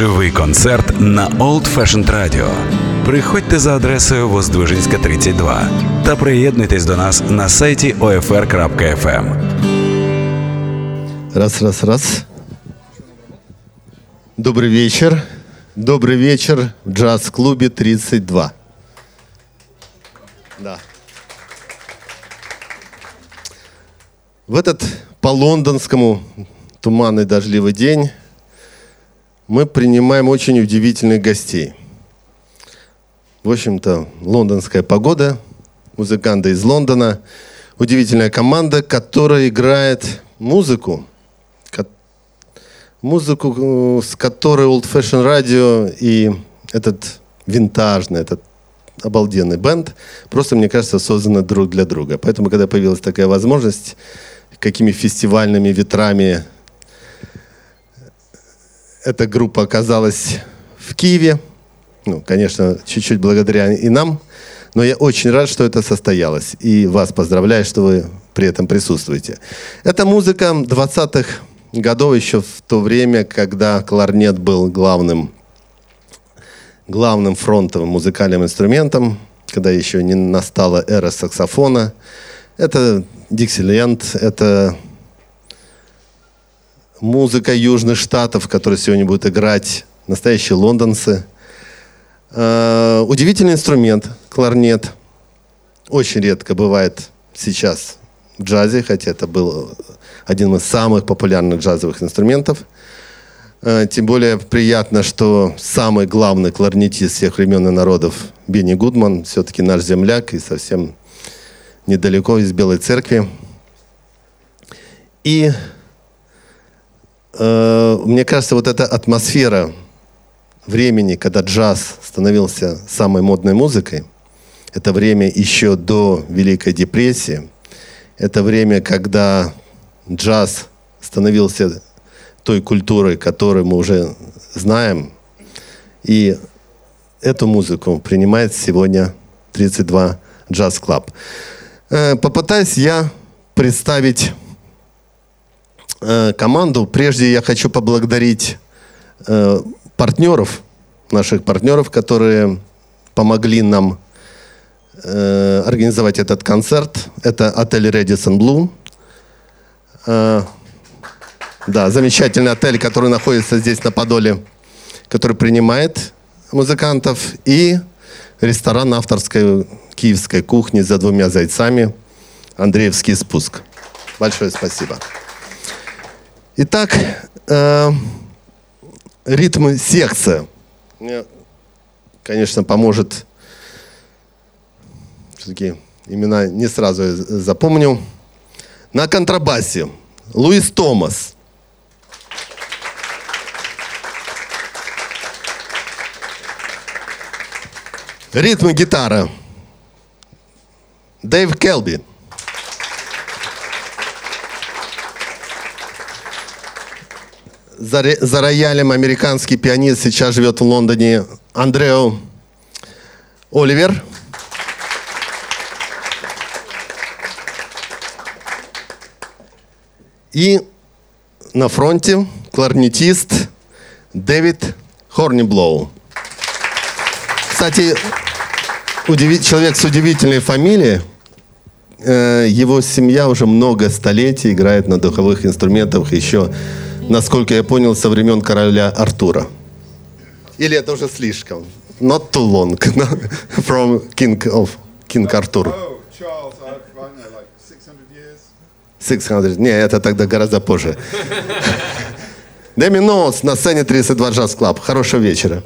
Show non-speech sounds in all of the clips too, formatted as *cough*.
Живий концерт на Old Fashioned Radio. Приходьте за адресою Воздвижинська, 32 та приєднуйтесь до нас на сайті OFR.FM. Раз, раз, раз. Добрый вечер. Добрый вечер в джаз-клубе 32. Да. В этот по-лондонскому туманный дождливый день мы принимаем очень удивительных гостей. В общем-то, лондонская погода, музыканты из Лондона, удивительная команда, которая играет музыку, музыку, с которой Old Fashion Radio и этот винтажный, этот обалденный бенд, просто, мне кажется, созданы друг для друга. Поэтому, когда появилась такая возможность, какими фестивальными ветрами эта группа оказалась в Киеве, ну, конечно, чуть-чуть благодаря и нам, но я очень рад, что это состоялось. И вас поздравляю, что вы при этом присутствуете. Это музыка 20-х годов, еще в то время, когда кларнет был главным, главным фронтовым музыкальным инструментом, когда еще не настала эра саксофона. Это Диксиленд, это музыка Южных Штатов, которая сегодня будет играть настоящие лондонцы. Э, удивительный инструмент, кларнет. Очень редко бывает сейчас в джазе, хотя это был один из самых популярных джазовых инструментов. Э, тем более приятно, что самый главный кларнетист всех времен и народов Бенни Гудман, все-таки наш земляк и совсем недалеко из Белой Церкви. И э, мне кажется, вот эта атмосфера времени, когда джаз становился самой модной музыкой, это время еще до Великой депрессии, это время, когда джаз становился той культурой, которую мы уже знаем. И эту музыку принимает сегодня 32 джаз клаб. Э, попытаюсь я представить э, команду. Прежде я хочу поблагодарить э, партнеров, наших партнеров, которые помогли нам организовать этот концерт. Это отель Radisson Blue, Э, да, замечательный отель, который находится здесь на Подоле, который принимает музыкантов, и ресторан авторской киевской кухни за двумя зайцами Андреевский спуск. Большое спасибо. Итак, э, ритмы секция. Мне, конечно, поможет все-таки имена не сразу запомню. На контрабасе Луис Томас. Ритмы гитара. Дэйв Келби. За, за роялем американский пианист сейчас живет в Лондоне Андрео Оливер. И на фронте кларнетист Дэвид Хорниблоу. Кстати, удиви... человек с удивительной фамилией. Э, его семья уже много столетий играет на духовых инструментах еще, насколько я понял, со времен короля Артура. Или это уже слишком? Not too long. *laughs* From King of King Arthur. 600. Не, это тогда гораздо позже. *laughs* Дэми Ноутс на сцене 32 Jazz Club. Хорошего вечера.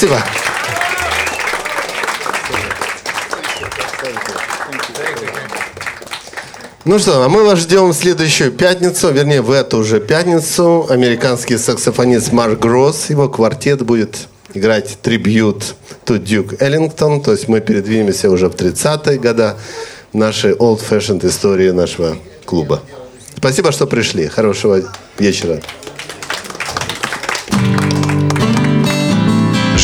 Спасибо. Ну что, а мы вас ждем в следующую пятницу, вернее, в эту уже пятницу. Американский саксофонист Марк Гросс, его квартет будет играть трибют to Duke Ellington. То есть мы передвинемся уже в 30-е годы нашей old-fashioned истории нашего клуба. Спасибо, что пришли. Хорошего вечера.